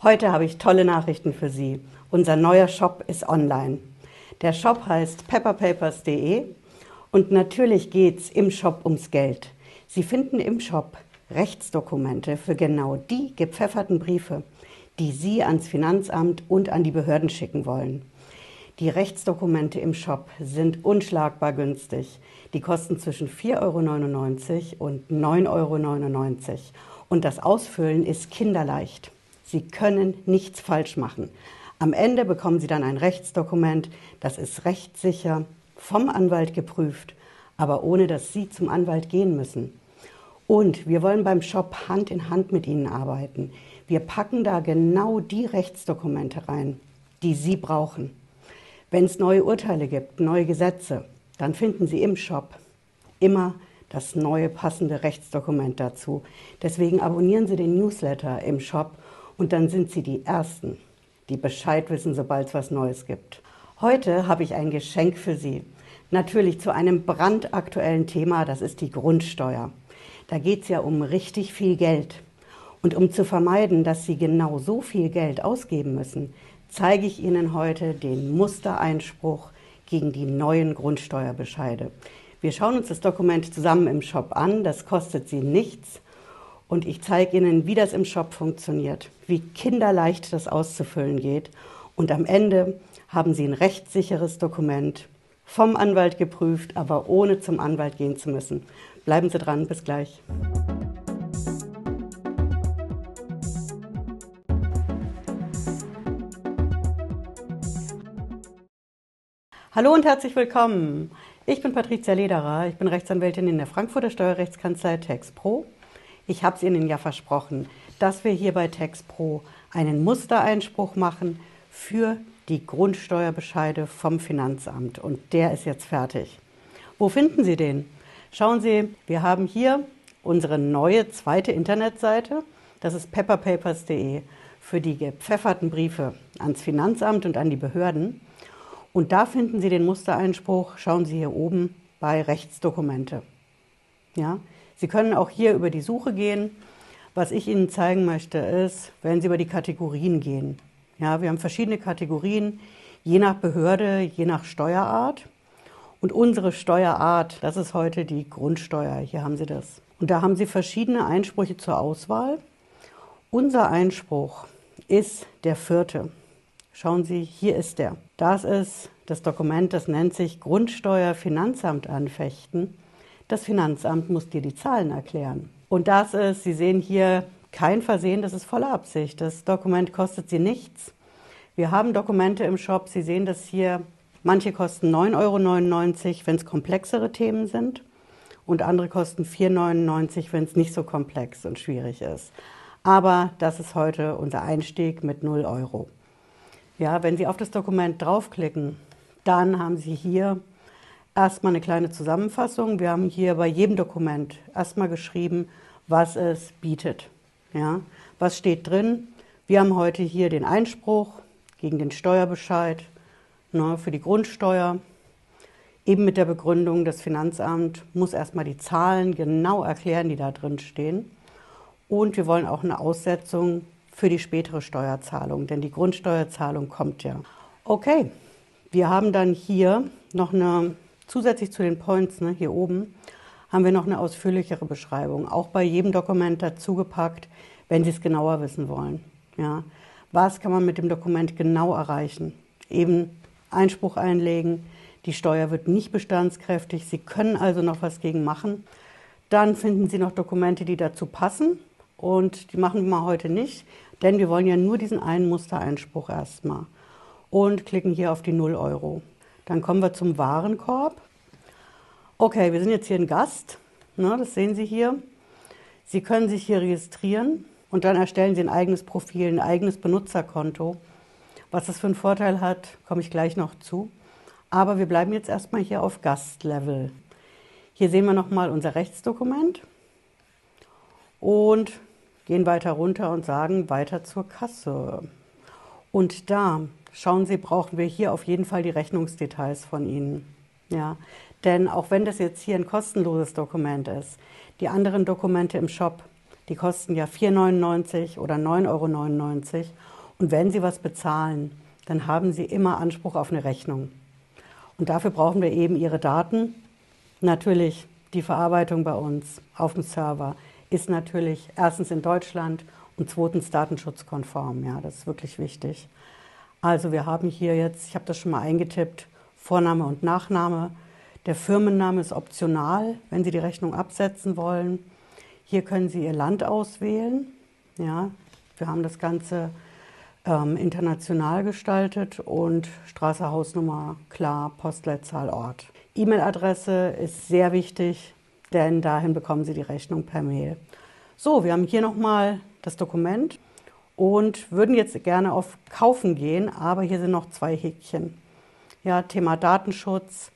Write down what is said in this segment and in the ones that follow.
Heute habe ich tolle Nachrichten für Sie. Unser neuer Shop ist online. Der Shop heißt pepperpapers.de und natürlich geht es im Shop ums Geld. Sie finden im Shop Rechtsdokumente für genau die gepfefferten Briefe, die Sie ans Finanzamt und an die Behörden schicken wollen. Die Rechtsdokumente im Shop sind unschlagbar günstig. Die kosten zwischen 4,99 Euro und 9,99 Euro. Und das Ausfüllen ist kinderleicht. Sie können nichts falsch machen. Am Ende bekommen Sie dann ein Rechtsdokument, das ist rechtssicher, vom Anwalt geprüft, aber ohne dass Sie zum Anwalt gehen müssen. Und wir wollen beim Shop Hand in Hand mit Ihnen arbeiten. Wir packen da genau die Rechtsdokumente rein, die Sie brauchen. Wenn es neue Urteile gibt, neue Gesetze, dann finden Sie im Shop immer das neue passende Rechtsdokument dazu. Deswegen abonnieren Sie den Newsletter im Shop und dann sind Sie die Ersten, die Bescheid wissen, sobald es was Neues gibt. Heute habe ich ein Geschenk für Sie. Natürlich zu einem brandaktuellen Thema, das ist die Grundsteuer. Da geht es ja um richtig viel Geld. Und um zu vermeiden, dass Sie genau so viel Geld ausgeben müssen, zeige ich Ihnen heute den Mustereinspruch gegen die neuen Grundsteuerbescheide. Wir schauen uns das Dokument zusammen im Shop an. Das kostet Sie nichts und ich zeige Ihnen, wie das im Shop funktioniert, wie kinderleicht das auszufüllen geht. Und am Ende haben Sie ein rechtssicheres Dokument, vom Anwalt geprüft, aber ohne zum Anwalt gehen zu müssen. Bleiben Sie dran, bis gleich. Hallo und herzlich willkommen. Ich bin Patricia Lederer, ich bin Rechtsanwältin in der Frankfurter Steuerrechtskanzlei TexPro ich habe es Ihnen ja versprochen, dass wir hier bei TexPro einen Mustereinspruch machen für die Grundsteuerbescheide vom Finanzamt. Und der ist jetzt fertig. Wo finden Sie den? Schauen Sie, wir haben hier unsere neue zweite Internetseite. Das ist pepperpapers.de für die gepfefferten Briefe ans Finanzamt und an die Behörden. Und da finden Sie den Mustereinspruch. Schauen Sie hier oben bei Rechtsdokumente. Ja, Sie können auch hier über die Suche gehen. Was ich Ihnen zeigen möchte, ist, wenn Sie über die Kategorien gehen. Ja, wir haben verschiedene Kategorien, je nach Behörde, je nach Steuerart. Und unsere Steuerart, das ist heute die Grundsteuer. Hier haben Sie das. Und da haben Sie verschiedene Einsprüche zur Auswahl. Unser Einspruch ist der vierte. Schauen Sie, hier ist der. Das ist das Dokument, das nennt sich Grundsteuer Finanzamt anfechten. Das Finanzamt muss dir die Zahlen erklären. Und das ist, Sie sehen hier kein Versehen, das ist voller Absicht. Das Dokument kostet Sie nichts. Wir haben Dokumente im Shop, Sie sehen das hier. Manche kosten 9,99 Euro, wenn es komplexere Themen sind. Und andere kosten 4,99 Euro, wenn es nicht so komplex und schwierig ist. Aber das ist heute unser Einstieg mit 0 Euro. Ja, wenn Sie auf das Dokument draufklicken, dann haben Sie hier erstmal eine kleine Zusammenfassung. Wir haben hier bei jedem Dokument erstmal geschrieben, was es bietet. Ja, was steht drin? Wir haben heute hier den Einspruch gegen den Steuerbescheid ne, für die Grundsteuer. Eben mit der Begründung, das Finanzamt muss erstmal die Zahlen genau erklären, die da drin stehen. Und wir wollen auch eine Aussetzung für die spätere Steuerzahlung, denn die Grundsteuerzahlung kommt ja. Okay, wir haben dann hier noch eine Zusätzlich zu den Points ne, hier oben haben wir noch eine ausführlichere Beschreibung, auch bei jedem Dokument dazugepackt, wenn Sie es genauer wissen wollen. Ja. Was kann man mit dem Dokument genau erreichen? Eben Einspruch einlegen, die Steuer wird nicht bestandskräftig, Sie können also noch was gegen machen. Dann finden Sie noch Dokumente, die dazu passen und die machen wir heute nicht, denn wir wollen ja nur diesen einen Mustereinspruch erstmal und klicken hier auf die 0 Euro. Dann kommen wir zum Warenkorb. Okay, wir sind jetzt hier ein Gast. Ne, das sehen Sie hier. Sie können sich hier registrieren und dann erstellen Sie ein eigenes Profil, ein eigenes Benutzerkonto. Was das für einen Vorteil hat, komme ich gleich noch zu. Aber wir bleiben jetzt erstmal hier auf Gastlevel. Hier sehen wir nochmal unser Rechtsdokument und gehen weiter runter und sagen weiter zur Kasse. Und da schauen Sie, brauchen wir hier auf jeden Fall die Rechnungsdetails von Ihnen. Ja, denn auch wenn das jetzt hier ein kostenloses Dokument ist, die anderen Dokumente im Shop, Die kosten ja 4,99 oder 9,99 Euro. Und wenn Sie was bezahlen, dann haben Sie immer Anspruch auf eine Rechnung. Und dafür brauchen wir eben Ihre Daten. Natürlich die Verarbeitung bei uns auf dem Server ist natürlich erstens in Deutschland und zweitens datenschutzkonform. Ja, das ist wirklich wichtig. Also wir haben hier jetzt, ich habe das schon mal eingetippt, Vorname und Nachname. Der Firmenname ist optional, wenn Sie die Rechnung absetzen wollen. Hier können Sie Ihr Land auswählen. Ja, wir haben das Ganze ähm, international gestaltet und Straße, Hausnummer, klar, Postleitzahl, Ort. E-Mail-Adresse ist sehr wichtig, denn dahin bekommen Sie die Rechnung per Mail. So, wir haben hier nochmal das Dokument und würden jetzt gerne auf Kaufen gehen, aber hier sind noch zwei Häkchen. Ja, Thema Datenschutz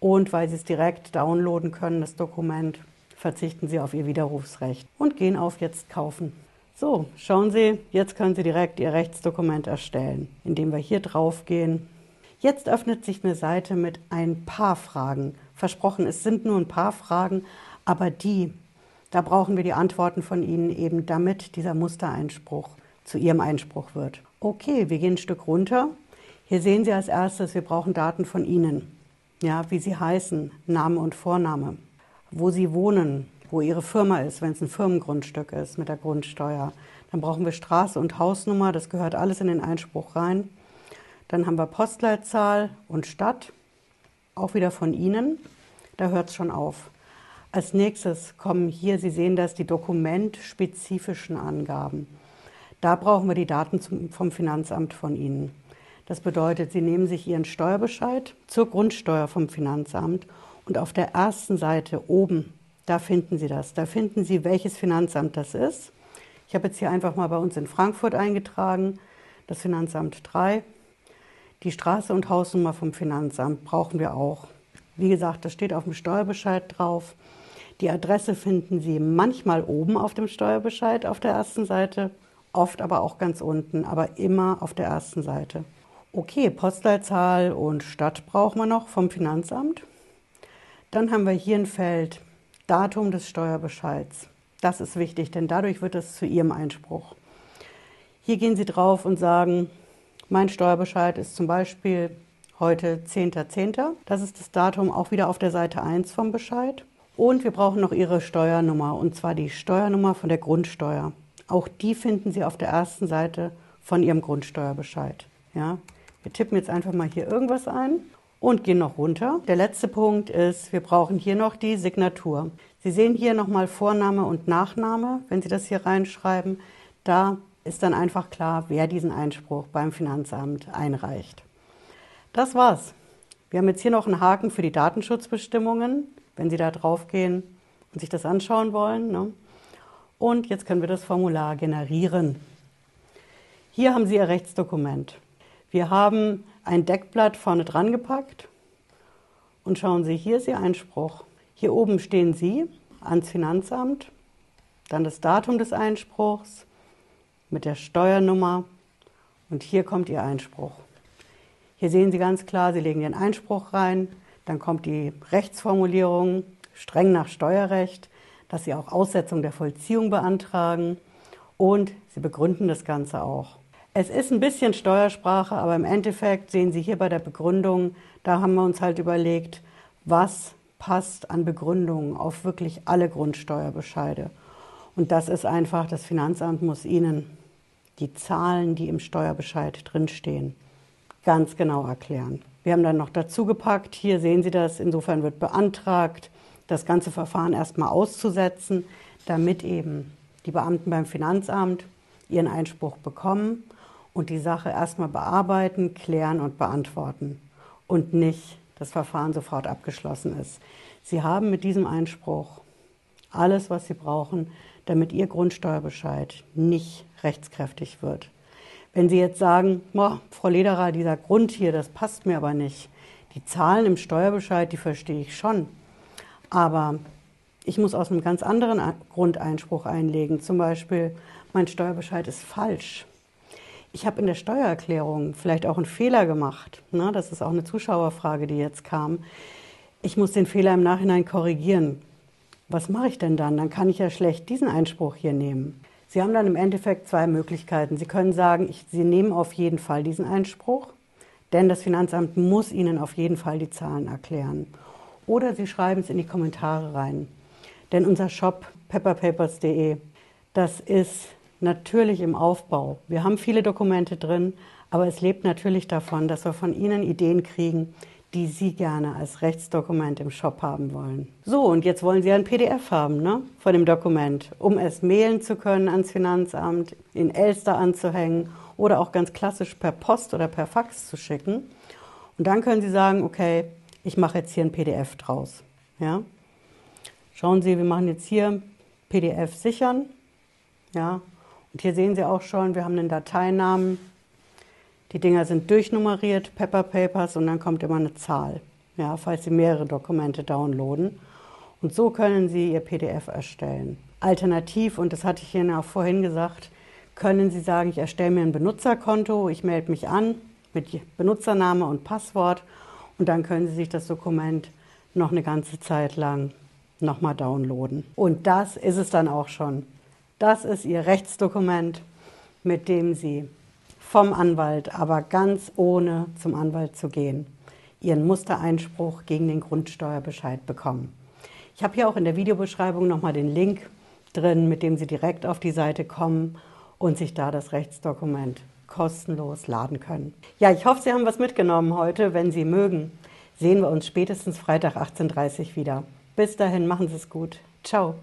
und weil Sie es direkt downloaden können, das Dokument, verzichten Sie auf Ihr Widerrufsrecht und gehen auf Jetzt kaufen. So, schauen Sie, jetzt können Sie direkt Ihr Rechtsdokument erstellen, indem wir hier drauf gehen. Jetzt öffnet sich eine Seite mit ein paar Fragen. Versprochen, es sind nur ein paar Fragen, aber die, da brauchen wir die Antworten von Ihnen eben, damit dieser Mustereinspruch zu Ihrem Einspruch wird. Okay, wir gehen ein Stück runter. Hier sehen Sie als erstes, wir brauchen Daten von Ihnen. Ja, wie Sie heißen, Name und Vorname, wo Sie wohnen, wo Ihre Firma ist, wenn es ein Firmengrundstück ist mit der Grundsteuer. Dann brauchen wir Straße und Hausnummer, das gehört alles in den Einspruch rein. Dann haben wir Postleitzahl und Stadt, auch wieder von Ihnen. Da hört es schon auf. Als nächstes kommen hier, Sie sehen das, die dokumentspezifischen Angaben. Da brauchen wir die Daten zum, vom Finanzamt von Ihnen. Das bedeutet, Sie nehmen sich Ihren Steuerbescheid zur Grundsteuer vom Finanzamt und auf der ersten Seite oben da finden Sie das. Da finden Sie, welches Finanzamt das ist. Ich habe jetzt hier einfach mal bei uns in Frankfurt eingetragen, das Finanzamt 3. Die Straße und Hausnummer vom Finanzamt brauchen wir auch. Wie gesagt, das steht auf dem Steuerbescheid drauf. Die Adresse finden Sie manchmal oben auf dem Steuerbescheid auf der ersten Seite, oft aber auch ganz unten, aber immer auf der ersten Seite. Okay, Postleitzahl und Stadt brauchen wir noch vom Finanzamt. Dann haben wir hier ein Feld Datum des Steuerbescheids. Das ist wichtig, denn dadurch wird es zu Ihrem Einspruch. Hier gehen Sie drauf und sagen, mein Steuerbescheid ist zum Beispiel heute 10.10. .10. Das ist das Datum auch wieder auf der Seite 1 vom Bescheid. Und wir brauchen noch Ihre Steuernummer, und zwar die Steuernummer von der Grundsteuer. Auch die finden Sie auf der ersten Seite von Ihrem Grundsteuerbescheid. Ja? Wir tippen jetzt einfach mal hier irgendwas ein und gehen noch runter. Der letzte Punkt ist, wir brauchen hier noch die Signatur. Sie sehen hier nochmal Vorname und Nachname, wenn Sie das hier reinschreiben. Da ist dann einfach klar, wer diesen Einspruch beim Finanzamt einreicht. Das war's. Wir haben jetzt hier noch einen Haken für die Datenschutzbestimmungen, wenn Sie da draufgehen und sich das anschauen wollen. Ne? Und jetzt können wir das Formular generieren. Hier haben Sie Ihr Rechtsdokument. Wir haben ein Deckblatt vorne dran gepackt und schauen Sie, hier ist Ihr Einspruch. Hier oben stehen Sie ans Finanzamt, dann das Datum des Einspruchs mit der Steuernummer und hier kommt Ihr Einspruch. Hier sehen Sie ganz klar, Sie legen Ihren Einspruch rein, dann kommt die Rechtsformulierung streng nach Steuerrecht, dass Sie auch Aussetzung der Vollziehung beantragen und Sie begründen das Ganze auch. Es ist ein bisschen Steuersprache, aber im Endeffekt sehen Sie hier bei der Begründung, da haben wir uns halt überlegt, was passt an Begründungen auf wirklich alle Grundsteuerbescheide. Und das ist einfach, das Finanzamt muss Ihnen die Zahlen, die im Steuerbescheid drinstehen, ganz genau erklären. Wir haben dann noch dazu gepackt, hier sehen Sie das, insofern wird beantragt, das ganze Verfahren erstmal auszusetzen, damit eben die Beamten beim Finanzamt ihren Einspruch bekommen und die Sache erstmal bearbeiten, klären und beantworten und nicht das Verfahren sofort abgeschlossen ist. Sie haben mit diesem Einspruch alles, was Sie brauchen, damit Ihr Grundsteuerbescheid nicht rechtskräftig wird. Wenn Sie jetzt sagen, Frau Lederer, dieser Grund hier, das passt mir aber nicht. Die Zahlen im Steuerbescheid, die verstehe ich schon. Aber ich muss aus einem ganz anderen Grund Einspruch einlegen. Zum Beispiel, mein Steuerbescheid ist falsch ich habe in der Steuererklärung vielleicht auch einen Fehler gemacht. Ne? Das ist auch eine Zuschauerfrage, die jetzt kam. Ich muss den Fehler im Nachhinein korrigieren. was mache ich denn dann? Dann kann ich ja schlecht diesen Einspruch hier nehmen. Sie haben dann im Endeffekt zwei Möglichkeiten. Sie können sagen, ich, Sie nehmen auf jeden Fall diesen Einspruch, denn das Finanzamt muss Ihnen auf jeden Fall die Zahlen erklären. Oder Sie schreiben es in die Kommentare rein. Denn unser Shop pepperpapers.de, das ist natürlich im Aufbau. Wir haben viele Dokumente drin, aber es lebt natürlich davon, dass wir von Ihnen Ideen kriegen, die Sie gerne als Rechtsdokument im Shop haben wollen. So, und jetzt wollen Sie ein PDF haben ne, von dem Dokument, um es mailen zu können ans Finanzamt, in Elster anzuhängen oder auch ganz klassisch per Post oder per Fax zu schicken. Und dann können Sie sagen, okay, ich mache jetzt hier ein PDF draus. Ja? Schauen Sie, wir machen jetzt hier PDF sichern. Ja? Und hier sehen Sie auch schon, wir haben einen Dateinamen die Dinger sind durchnummeriert, Pepper Papers, und dann kommt immer eine Zahl, ja, falls Sie mehrere Dokumente downloaden. Und so können Sie Ihr PDF erstellen. Alternativ, und das hatte ich Ihnen auch vorhin gesagt, können Sie sagen, ich erstelle mir ein Benutzerkonto, ich melde mich an mit Benutzername und Passwort und dann können Sie sich das Dokument noch eine ganze Zeit lang nochmal downloaden. Und das ist es dann auch schon. Das ist Ihr Rechtsdokument, mit dem Sie vom Anwalt, aber ganz ohne zum Anwalt zu gehen, ihren Mustereinspruch gegen den Grundsteuerbescheid bekommen. Ich habe hier auch in der Videobeschreibung nochmal den Link drin, mit dem Sie direkt auf die Seite kommen und sich da das Rechtsdokument kostenlos laden können. Ja, ich hoffe, Sie haben was mitgenommen heute. Wenn Sie mögen, sehen wir uns spätestens Freitag 18.30 Uhr wieder. Bis dahin, machen Sie es gut. Ciao.